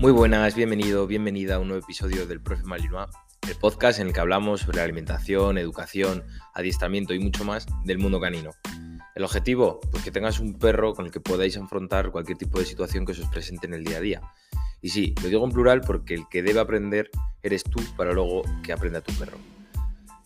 Muy buenas, bienvenido, bienvenida a un nuevo episodio del Profe Malinois, el podcast en el que hablamos sobre alimentación, educación, adiestramiento y mucho más del mundo canino. El objetivo, pues que tengas un perro con el que podáis afrontar cualquier tipo de situación que os presente en el día a día. Y sí, lo digo en plural porque el que debe aprender eres tú para luego que aprenda tu perro.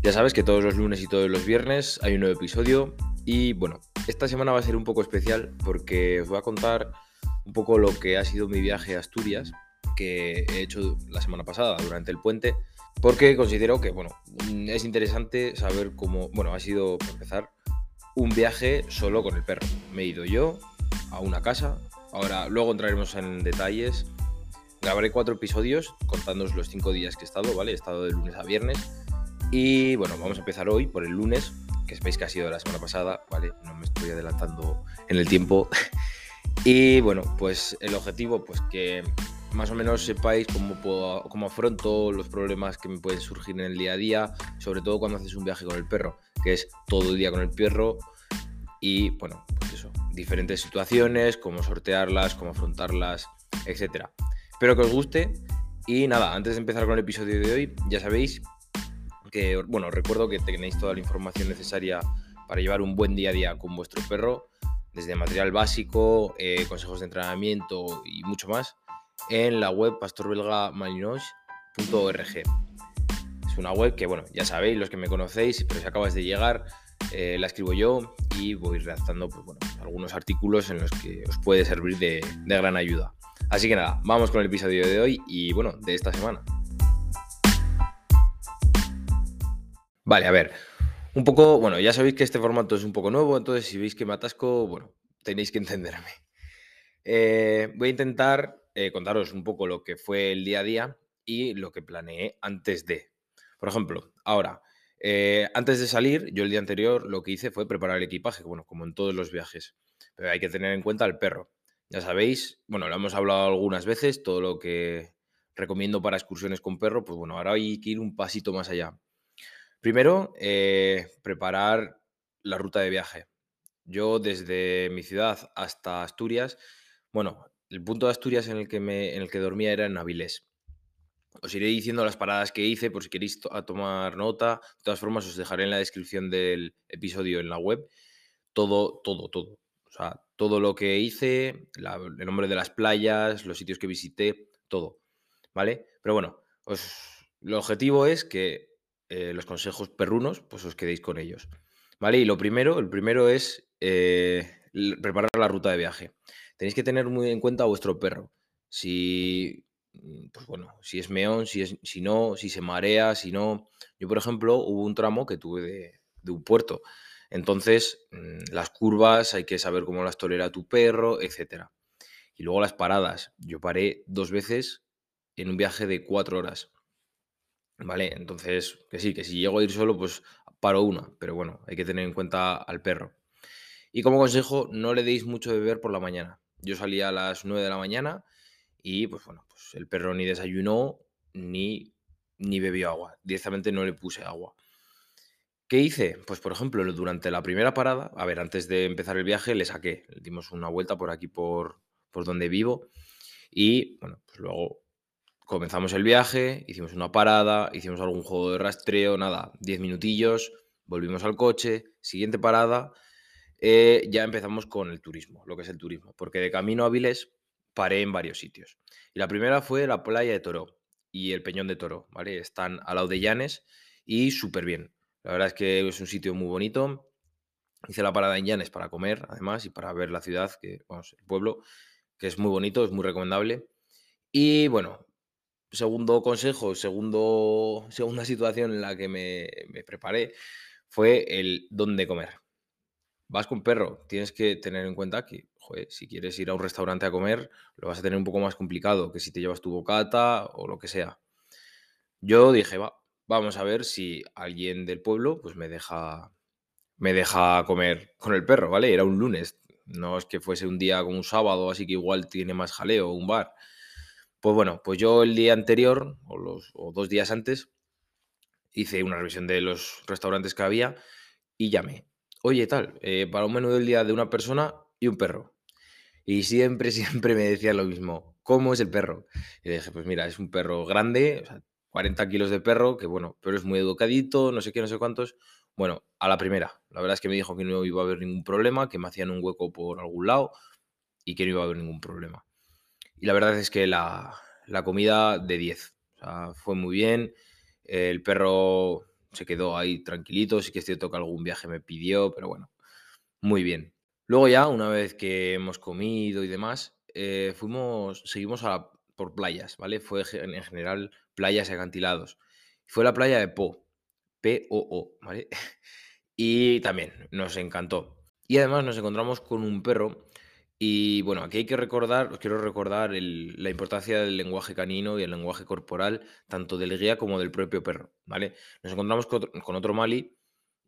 Ya sabes que todos los lunes y todos los viernes hay un nuevo episodio y bueno, esta semana va a ser un poco especial porque os voy a contar un poco lo que ha sido mi viaje a Asturias que he hecho la semana pasada durante el puente porque considero que bueno, es interesante saber cómo, bueno, ha sido, para empezar, un viaje solo con el perro. Me he ido yo a una casa, ahora luego entraremos en detalles. Grabaré cuatro episodios contándoos los cinco días que he estado, ¿vale? He estado de lunes a viernes. Y bueno, vamos a empezar hoy por el lunes, que sabéis que ha sido la semana pasada, ¿vale? No me estoy adelantando en el tiempo. y bueno, pues el objetivo, pues que más o menos sepáis cómo, puedo, afronto los problemas que me pueden surgir en el día a día, sobre todo cuando haces un viaje con el perro, que es todo el día con el perro y, bueno, pues eso, diferentes situaciones, cómo sortearlas, cómo afrontarlas, etc. Espero que os guste y nada, antes de empezar con el episodio de hoy, ya sabéis que, bueno, recuerdo que tenéis toda la información necesaria para llevar un buen día a día con vuestro perro, desde material básico, eh, consejos de entrenamiento y mucho más en la web pastorbelgamalinois.org. Es una web que, bueno, ya sabéis los que me conocéis, pero si acabas de llegar, eh, la escribo yo y voy redactando pues, algunos artículos en los que os puede servir de gran ayuda. Así que nada, vamos con el episodio de hoy y bueno, de esta semana. Vale, a ver, un poco, bueno, ya sabéis que este formato es un poco nuevo, entonces si veis que me atasco, bueno, tenéis que entenderme. Eh, voy a intentar eh, contaros un poco lo que fue el día a día y lo que planeé antes de. Por ejemplo, ahora, eh, antes de salir, yo el día anterior lo que hice fue preparar el equipaje, bueno, como en todos los viajes. Pero hay que tener en cuenta al perro. Ya sabéis, bueno, lo hemos hablado algunas veces, todo lo que recomiendo para excursiones con perro, pues bueno, ahora hay que ir un pasito más allá. Primero, eh, preparar la ruta de viaje. Yo desde mi ciudad hasta Asturias, bueno, el punto de Asturias en el que, en el que dormía era en Avilés. Os iré diciendo las paradas que hice por si queréis tomar nota. De todas formas, os dejaré en la descripción del episodio en la web todo, todo, todo. O sea, todo lo que hice, el nombre de las playas, los sitios que visité, todo. ¿Vale? Pero bueno, os, el objetivo es que eh, los consejos perrunos, pues os quedéis con ellos. ¿Vale? Y lo primero, el primero es eh, preparar la ruta de viaje tenéis que tener muy en cuenta a vuestro perro. Si, mm, pues bueno, si es meón, si, es, si no, si se marea, si no. Yo, por ejemplo, hubo un tramo que tuve de, un puerto. Entonces, mm, las curvas hay que saber cómo las tolera tu perro, etc. Y luego las paradas. Yo paré dos veces en un viaje de cuatro horas. ¿Vale? Entonces, que sí, que si llego a ir solo, pues paro una. Pero bueno, hay que tener en cuenta al perro. Y como consejo, no le deis mucho de beber por la mañana. Yo salí a las 9 de la mañana y pues bueno, pues el perro ni desayunó ni, ni bebió agua. Directamente no le puse agua. ¿Qué hice? Pues por ejemplo, durante la primera parada, a ver, antes de empezar el viaje le saqué, le dimos una vuelta por aquí por, por donde vivo y bueno, pues luego comenzamos el viaje, hicimos una parada, hicimos algún juego de rastreo, nada, 10 minutillos, volvimos al coche, siguiente parada eh, ya empezamos con el turismo, lo que es el turismo, porque de camino a Vilés paré en varios sitios. Y la primera fue la playa de Toro y el Peñón de Toro, ¿vale? Están al lado de Llanes y súper bien. La verdad es que es un sitio muy bonito. Hice la parada en Llanes para comer, además, y para ver la ciudad, que, vamos, el pueblo, que es muy bonito, es muy recomendable. Y bueno, segundo consejo, segundo, segunda situación en la que me, me preparé fue el dónde comer vas con perro, tienes que tener en cuenta que, si quieres ir a un restaurante a comer, lo vas a tener un poco más complicado que si te llevas tu bocata o lo que sea. Yo dije, va, vamos a ver si alguien del pueblo pues me deja me deja comer con el perro, ¿vale? Era un lunes, no es que fuese un día como un sábado, así que igual tiene más jaleo, un bar. Pues bueno, pues yo el día anterior o los o dos días antes hice una revisión de los restaurantes que había y llamé oye, tal, eh, para un menú del día de una persona y un perro. Y siempre, siempre me decía lo mismo, ¿cómo es el perro? Y dije, pues mira, es un perro grande, o sea, 40 kilos de perro, que bueno, pero es muy educadito, no sé qué, no sé cuántos. Bueno, a la primera, la verdad es que me dijo que no iba a haber ningún problema, que me hacían un hueco por algún lado y que no iba a haber ningún problema. Y la verdad es que la, la comida de 10, o sea, fue muy bien, el perro se quedó ahí tranquilito, sí que es cierto que algún viaje me pidió, pero bueno, muy bien. Luego ya, una vez que hemos comido y demás, eh, fuimos, seguimos a por playas, ¿vale? Fue en general playas y acantilados. Fue la playa de Po, P-O-O, ¿vale? Y también nos encantó. Y además nos encontramos con un perro y bueno, aquí hay que recordar, os quiero recordar la importancia del lenguaje canino y el lenguaje corporal, tanto del guía como del propio perro, ¿vale? Nos encontramos con otro, Mali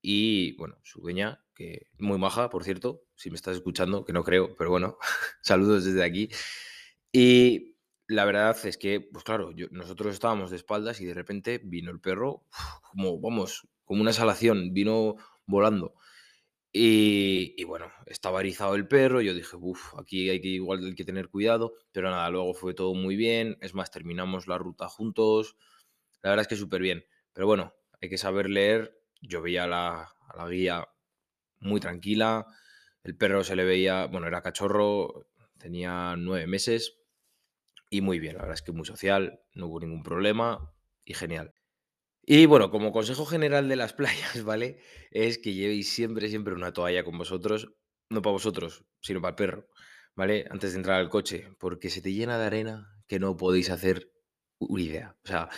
y, bueno, su dueña, que muy maja, por cierto, si me estás escuchando, que no creo, pero bueno, saludos desde aquí. Y la verdad es que, pues claro, nosotros estábamos de espaldas y de repente vino el perro, como, vamos, como una exhalación, vino volando. Y, bueno, estaba erizado el perro, yo dije, uff, aquí hay que igual hay que tener cuidado, pero nada, luego fue todo muy bien, es más, terminamos la ruta juntos, la verdad es que súper bien, pero bueno, hay que saber leer, yo veía la, a la guía muy tranquila, el perro se le veía, bueno, era cachorro, tenía nueve meses y muy bien, la verdad es que muy social, no hubo ningún problema y genial. Y bueno, como consejo general de las playas, ¿vale? Es que llevéis siempre, siempre una toalla con vosotros, no para vosotros, sino para el perro, ¿vale? Antes de entrar al coche, porque se te llena de arena que no podéis hacer una idea. O sea,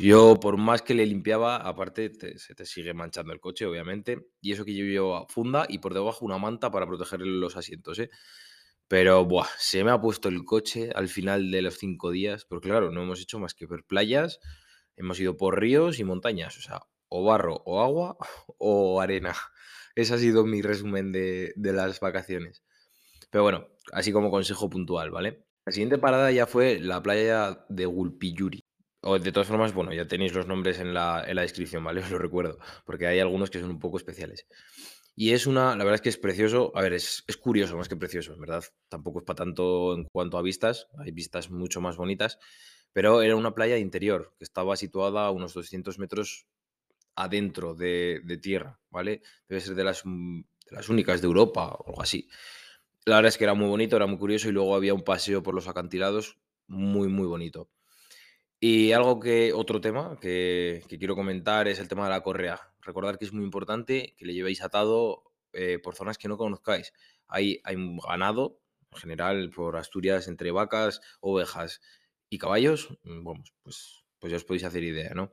yo por más que le limpiaba, aparte se te sigue manchando el coche, obviamente, y eso que yo llevo funda y por debajo una manta para proteger los asientos, ¿eh? Pero, buah, se me ha puesto el coche al final de los cinco días, porque claro, no hemos hecho más que ver playas hemos ido por ríos y montañas, o sea, o barro, o agua, o arena. Ese ha sido mi resumen de, las vacaciones. Pero bueno, así como consejo puntual, ¿vale? La siguiente parada ya fue la playa de Gulpiyuri. O de todas formas, bueno, ya tenéis los nombres en la, descripción, ¿vale? Os lo recuerdo, porque hay algunos que son un poco especiales. Y es una, la verdad es que es precioso, a ver, es, es curioso más que precioso, en verdad. Tampoco es para tanto en cuanto a vistas, hay vistas mucho más bonitas, pero era una playa interior, que estaba situada a unos 200 metros adentro de, tierra, ¿vale? Debe ser de las, mm, de las únicas de Europa o algo así. La verdad es que era muy bonito, era muy curioso y luego había un paseo por los acantilados muy, muy bonito. Y algo que, otro tema que, quiero comentar es el tema de la correa. Recordar que es muy importante que le llevéis atado eh, por zonas que no conozcáis. Hay, hay ganado, en general, por Asturias, entre vacas, ovejas y caballos, mm, bueno, pues, pues ya os podéis hacer idea, ¿no?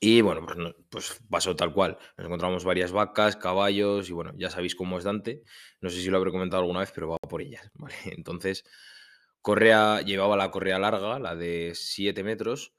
Y bueno, pues, pues, pasó tal cual. Nos encontramos varias vacas, caballos y bueno, ya sabéis cómo es Dante. No sé si lo habré comentado alguna vez, pero va por ellas, ¿vale? Entonces, correa, llevaba la correa larga, la de 7 metros,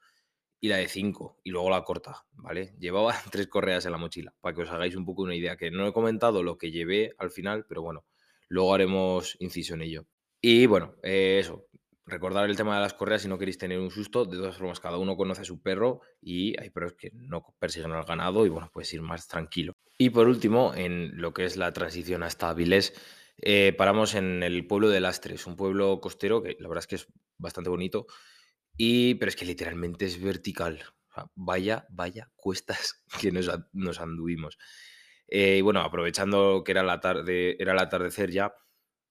y la de 5, y luego la corta, ¿vale? Llevaba tres correas en la mochila, para que os hagáis un poco una idea, que no he comentado lo que llevé al final, pero bueno, luego haremos inciso en ello. Y bueno, eh, eso, recordar el tema de las correas si no queréis tener un susto. De todas formas, cada uno conoce a su perro y hay perros que no persiguen al ganado y bueno, puedes ir más tranquilo. Y por último, en lo que es la transición hasta Avilés, eh, paramos en el pueblo de Lastres, un pueblo costero que la verdad es que es bastante bonito, y, pero es que literalmente es vertical. vaya, vaya cuestas que nos, nos anduvimos. Eh, y bueno, aprovechando que era la tarde, era el atardecer ya,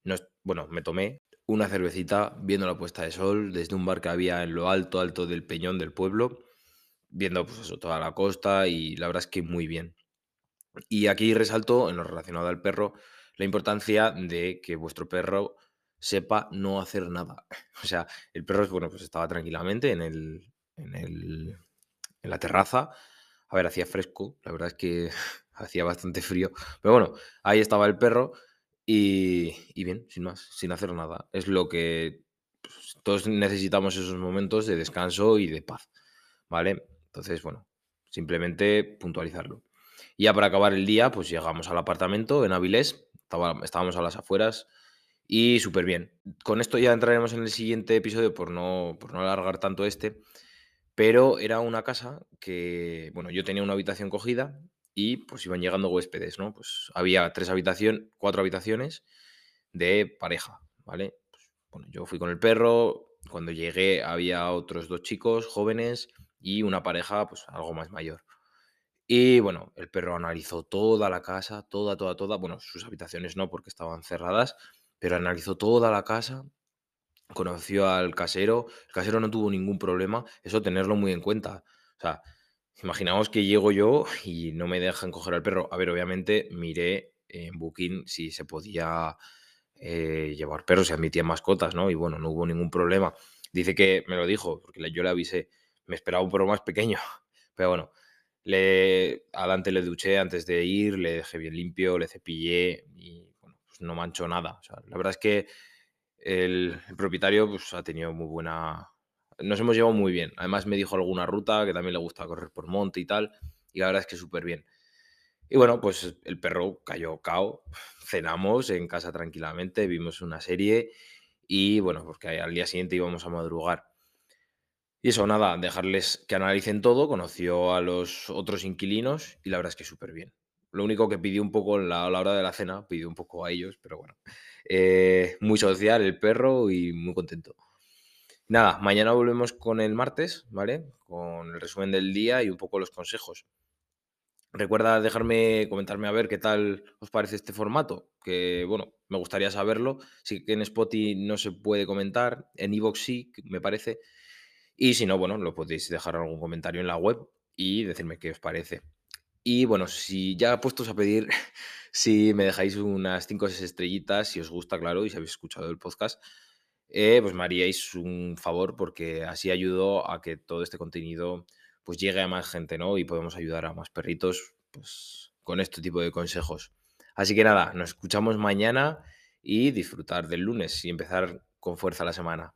nos, bueno, me tomé una cervecita viendo la puesta de sol desde un bar que había en lo alto, alto del peñón del pueblo, viendo pues toda la costa y la verdad es que muy bien. Y aquí resalto, en lo relacionado al perro, la importancia de que vuestro perro sepa no hacer nada. O sea, el perro, bueno, pues estaba tranquilamente en el, en el, en la terraza. A ver, hacía fresco, la verdad es que hacía bastante frío. Pero bueno, ahí estaba el perro y, bien, sin más, sin hacer nada. Es lo que pues, todos necesitamos esos momentos de descanso y de paz, ¿vale? Entonces, bueno, simplemente puntualizarlo. Y ya para acabar el día, pues llegamos al apartamento en Avilés, estábamos a las afueras y súper bien. Con esto ya entraremos en el siguiente episodio por no, por no alargar tanto este, pero era una casa que, bueno, yo tenía una habitación cogida y pues iban llegando huéspedes, ¿no? Pues había tres habitaciones, cuatro habitaciones de pareja, ¿vale? Pues, bueno, yo fui con el perro, cuando llegué había otros dos chicos jóvenes y una pareja, pues algo más mayor. Y bueno, el perro analizó toda la casa, toda, toda, toda. Bueno, sus habitaciones no, porque estaban cerradas, pero analizó toda la casa, conoció al casero. El casero no tuvo ningún problema. Eso tenerlo muy en cuenta. O sea, imaginaos que llego yo y no me dejan coger al perro. A ver, obviamente miré en Booking si se podía eh, llevar perros, se admitían mascotas, ¿no? Y bueno, no hubo ningún problema. Dice que me lo dijo, porque yo le avisé, me esperaba un perro más pequeño, pero bueno, le, adelante le duché antes de ir, le dejé bien limpio, le cepillé y bueno, pues no manchó nada. La verdad es que el, el propietario pues, ha tenido muy buena... Nos hemos llevado muy bien. Además me dijo alguna ruta que también le gusta correr por monte y tal. Y la verdad es que súper bien. Y bueno, pues el perro cayó cao, cenamos en casa tranquilamente, vimos una serie y bueno, porque al día siguiente íbamos a madrugar. Y eso, nada, dejarles que analicen todo, conoció a los otros inquilinos y la verdad es que súper bien. Lo único que pidió un poco la- a la hora de la cena, pidió un poco a ellos, pero bueno. Eh, muy social el perro y muy contento. Nada, mañana volvemos con el martes, ¿vale? Con el resumen del día y un poco los consejos. Recuerda dejarme, comentarme a ver qué tal os parece este formato, que bueno, me gustaría saberlo. Sí que en Spotify no se puede comentar, en iVoox sí, me parece. Y si no, bueno, lo podéis dejar algún comentario en la web y decirme qué os parece. Y bueno, si ya puestos a pedir, si me dejáis unas 5 o 6 estrellitas, si os gusta, claro, y si habéis escuchado el podcast, eh, pues me haríais un favor porque así ayudo a que todo este contenido pues llegue a más gente, ¿no? Y podemos ayudar a más perritos pues con este tipo de consejos. Así que nada, nos escuchamos mañana y disfrutar del lunes y empezar con fuerza la semana.